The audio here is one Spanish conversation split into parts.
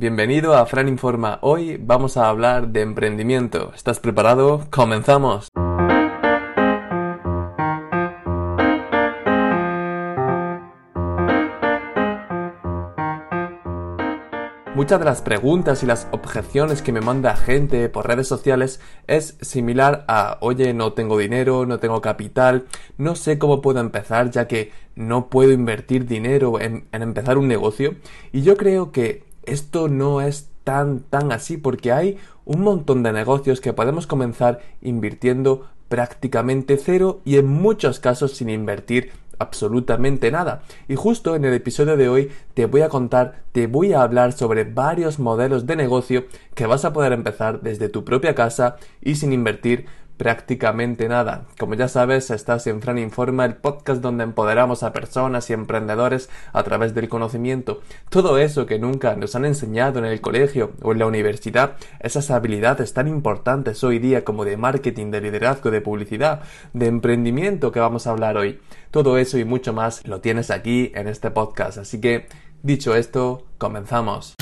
Bienvenido a Fran Informa. Hoy vamos a hablar de emprendimiento. ¿Estás preparado? ¡Comenzamos! Muchas de las preguntas y las objeciones que me manda gente por redes sociales es similar a, oye, no tengo dinero, no tengo capital, no sé cómo puedo empezar ya que no puedo invertir dinero en, empezar un negocio. Y yo creo que esto no es tan, tan así porque hay un montón de negocios que podemos comenzar invirtiendo prácticamente cero y en muchos casos sin invertir absolutamente nada. Y justo en el episodio de hoy te voy a contar, te voy a hablar sobre varios modelos de negocio que vas a poder empezar desde tu propia casa y sin invertir prácticamente nada. Como ya sabes, estás en Fran Informa, el podcast donde empoderamos a personas y emprendedores a través del conocimiento. Todo eso que nunca nos han enseñado en el colegio o en la universidad, esas habilidades tan importantes hoy día como de marketing, de liderazgo, de publicidad, de emprendimiento que vamos a hablar hoy. Todo eso y mucho más lo tienes aquí en este podcast. Así que, dicho esto, comenzamos.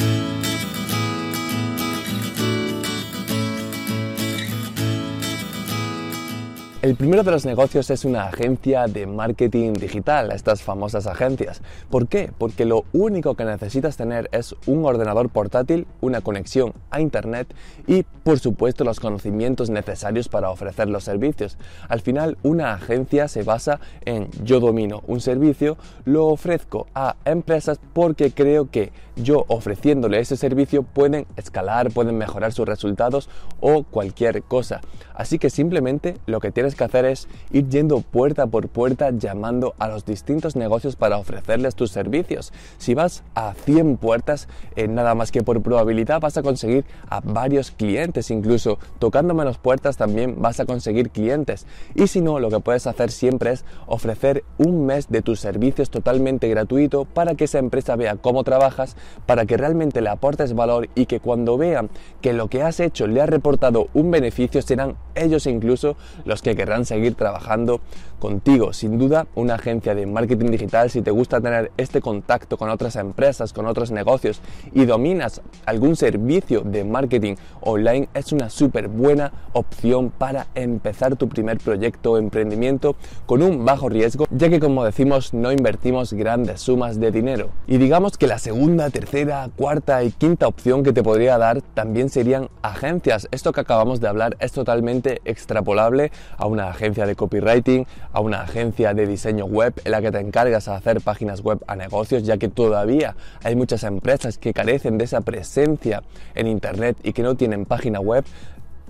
El primero de los negocios es una agencia de marketing digital, estas famosas agencias. ¿Por qué? Porque lo único que necesitas tener es un ordenador portátil, una conexión a Internet y, por supuesto, los conocimientos necesarios para ofrecer los servicios. Al final, una agencia se basa en yo domino un servicio, lo ofrezco a empresas porque creo que yo ofreciéndole ese servicio pueden escalar, pueden mejorar sus resultados o cualquier cosa. Así que simplemente lo que tienes que hacer es ir yendo puerta por puerta llamando a los distintos negocios para ofrecerles tus servicios. Si vas a 100 puertas, eh, nada más que por probabilidad vas a conseguir a varios clientes, incluso tocando menos puertas también vas a conseguir clientes. Y si no, lo que puedes hacer siempre es ofrecer un mes de tus servicios totalmente gratuito para que esa empresa vea cómo trabajas, para que realmente le aportes valor y que cuando vean que lo que has hecho le ha reportado un beneficio, serán ellos incluso los que querrán seguir trabajando contigo. Sin duda, una agencia de marketing digital, si te gusta tener este contacto con otras empresas, con otros negocios y dominas algún servicio de marketing online, es una súper buena opción para empezar tu primer proyecto o emprendimiento con un bajo riesgo, ya que como decimos, no invertimos grandes sumas de dinero. Y digamos que la segunda, tercera, cuarta y quinta opción que te podría dar también serían agencias. Esto que acabamos de hablar es totalmente extrapolable a una agencia de copywriting, a una agencia de diseño web en la que te encargas de hacer páginas web a negocios, ya que todavía hay muchas empresas que carecen de esa presencia en Internet y que no tienen página web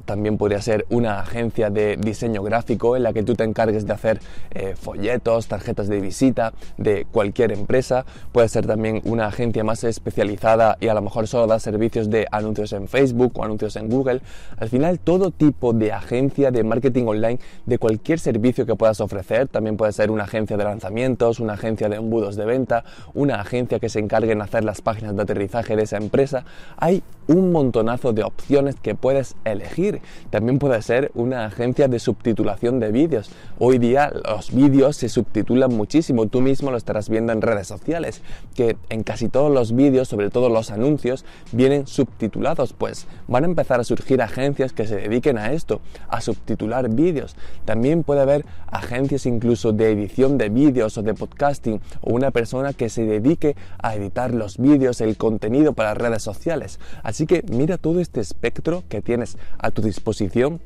también podría ser una agencia de diseño gráfico en la que tú te encargues de hacer eh, folletos, tarjetas de visita de cualquier empresa. Puede ser también una agencia más especializada y a lo mejor solo da servicios de anuncios en Facebook o anuncios en Google. Al final, todo tipo de agencia de marketing online de cualquier servicio que puedas ofrecer. También puede ser una agencia de lanzamientos, una agencia de embudos de venta, una agencia que se encargue en hacer las páginas de aterrizaje de esa empresa. Hay un montonazo de opciones que puedes elegir también puede ser una agencia de subtitulación de vídeos. Hoy día los vídeos se subtitulan muchísimo, tú mismo lo estarás viendo en redes sociales, que en casi todos los vídeos, sobre todo los anuncios, vienen subtitulados, pues van a empezar a surgir agencias que se dediquen a esto, a subtitular vídeos. También puede haber agencias incluso de edición de vídeos o de podcasting o una persona que se dedique a editar los vídeos, el contenido para redes sociales. Así que mira todo este espectro que tienes a tu disposición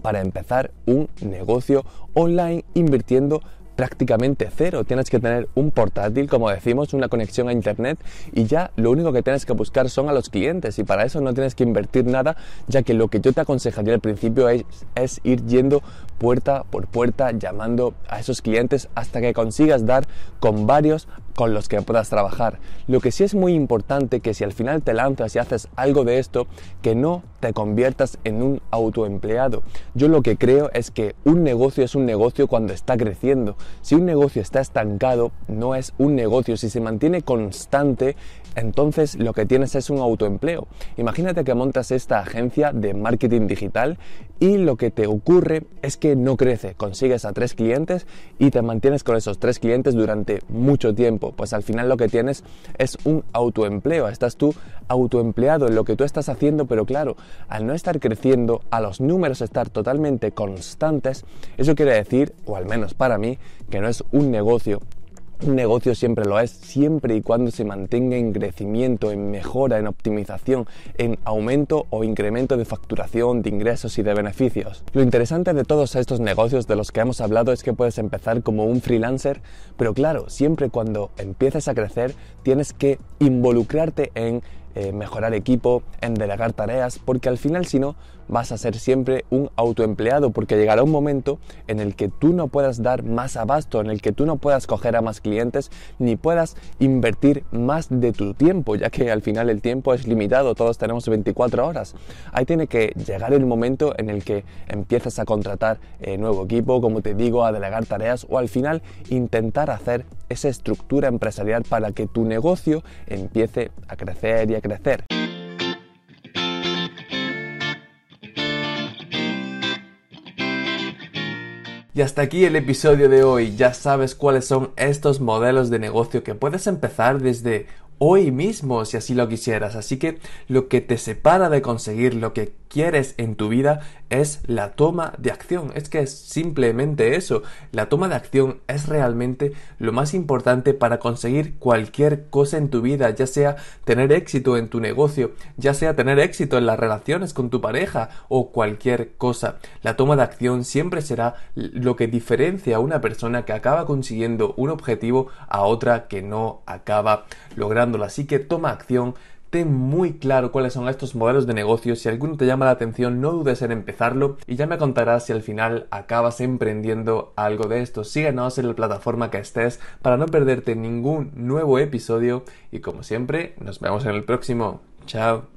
para empezar un negocio online invirtiendo prácticamente cero. Tienes que tener un portátil, como decimos, una conexión a Internet y ya lo único que tienes que buscar son a los clientes y para eso no tienes que invertir nada, ya que lo que yo te aconsejaría al principio es, es ir yendo puerta por puerta llamando a esos clientes hasta que consigas dar con varios con los que puedas trabajar. Lo que sí es muy importante que si al final te lanzas y haces algo de esto, que no te conviertas en un autoempleado. Yo lo que creo es que un negocio es un negocio cuando está creciendo. Si un negocio está estancado, no es un negocio. Si se mantiene constante, entonces lo que tienes es un autoempleo. Imagínate que montas esta agencia de marketing digital y lo que te ocurre es que no crece, consigues a tres clientes y te mantienes con esos tres clientes durante mucho tiempo, pues al final lo que tienes es un autoempleo, estás tú autoempleado en lo que tú estás haciendo, pero claro, al no estar creciendo, a los números estar totalmente constantes, eso quiere decir, o al menos para mí, que no es un negocio un negocio siempre lo es, siempre y cuando se mantenga en crecimiento, en mejora, en optimización, en aumento o incremento de facturación, de ingresos y de beneficios. Lo interesante de todos estos negocios de los que hemos hablado es que puedes empezar como un freelancer, pero claro, siempre cuando empieces a crecer tienes que involucrarte en eh, mejorar equipo, en delegar tareas, porque al final si no vas a ser siempre un autoempleado, porque llegará un momento en el que tú no puedas dar más abasto, en el que tú no puedas coger a más clientes, ni puedas invertir más de tu tiempo, ya que al final el tiempo es limitado, todos tenemos 24 horas. Ahí tiene que llegar el momento en el que empiezas a contratar eh, nuevo equipo, como te digo, a delegar tareas o al final intentar hacer esa estructura empresarial para que tu negocio empiece a crecer y a crecer. Y hasta aquí el episodio de hoy. Ya sabes cuáles son estos modelos de negocio que puedes empezar desde hoy mismo si así lo quisieras. Así que lo que te separa de conseguir lo que quieres en tu vida es la toma de acción. Es que es simplemente eso. La toma de acción es realmente lo más importante para conseguir cualquier cosa en tu vida, ya sea tener éxito en tu negocio, ya sea tener éxito en las relaciones con tu pareja o cualquier cosa. La toma de acción siempre será lo que diferencia a una persona que acaba consiguiendo un objetivo a otra que no acaba lográndolo. Así que toma acción ten muy claro cuáles son estos modelos de negocio. Si alguno te llama la atención, no dudes en empezarlo y ya me contarás si al final acabas emprendiendo algo de esto. Síguenos en la plataforma que estés para no perderte ningún nuevo episodio y como siempre, nos vemos en el próximo. Chao.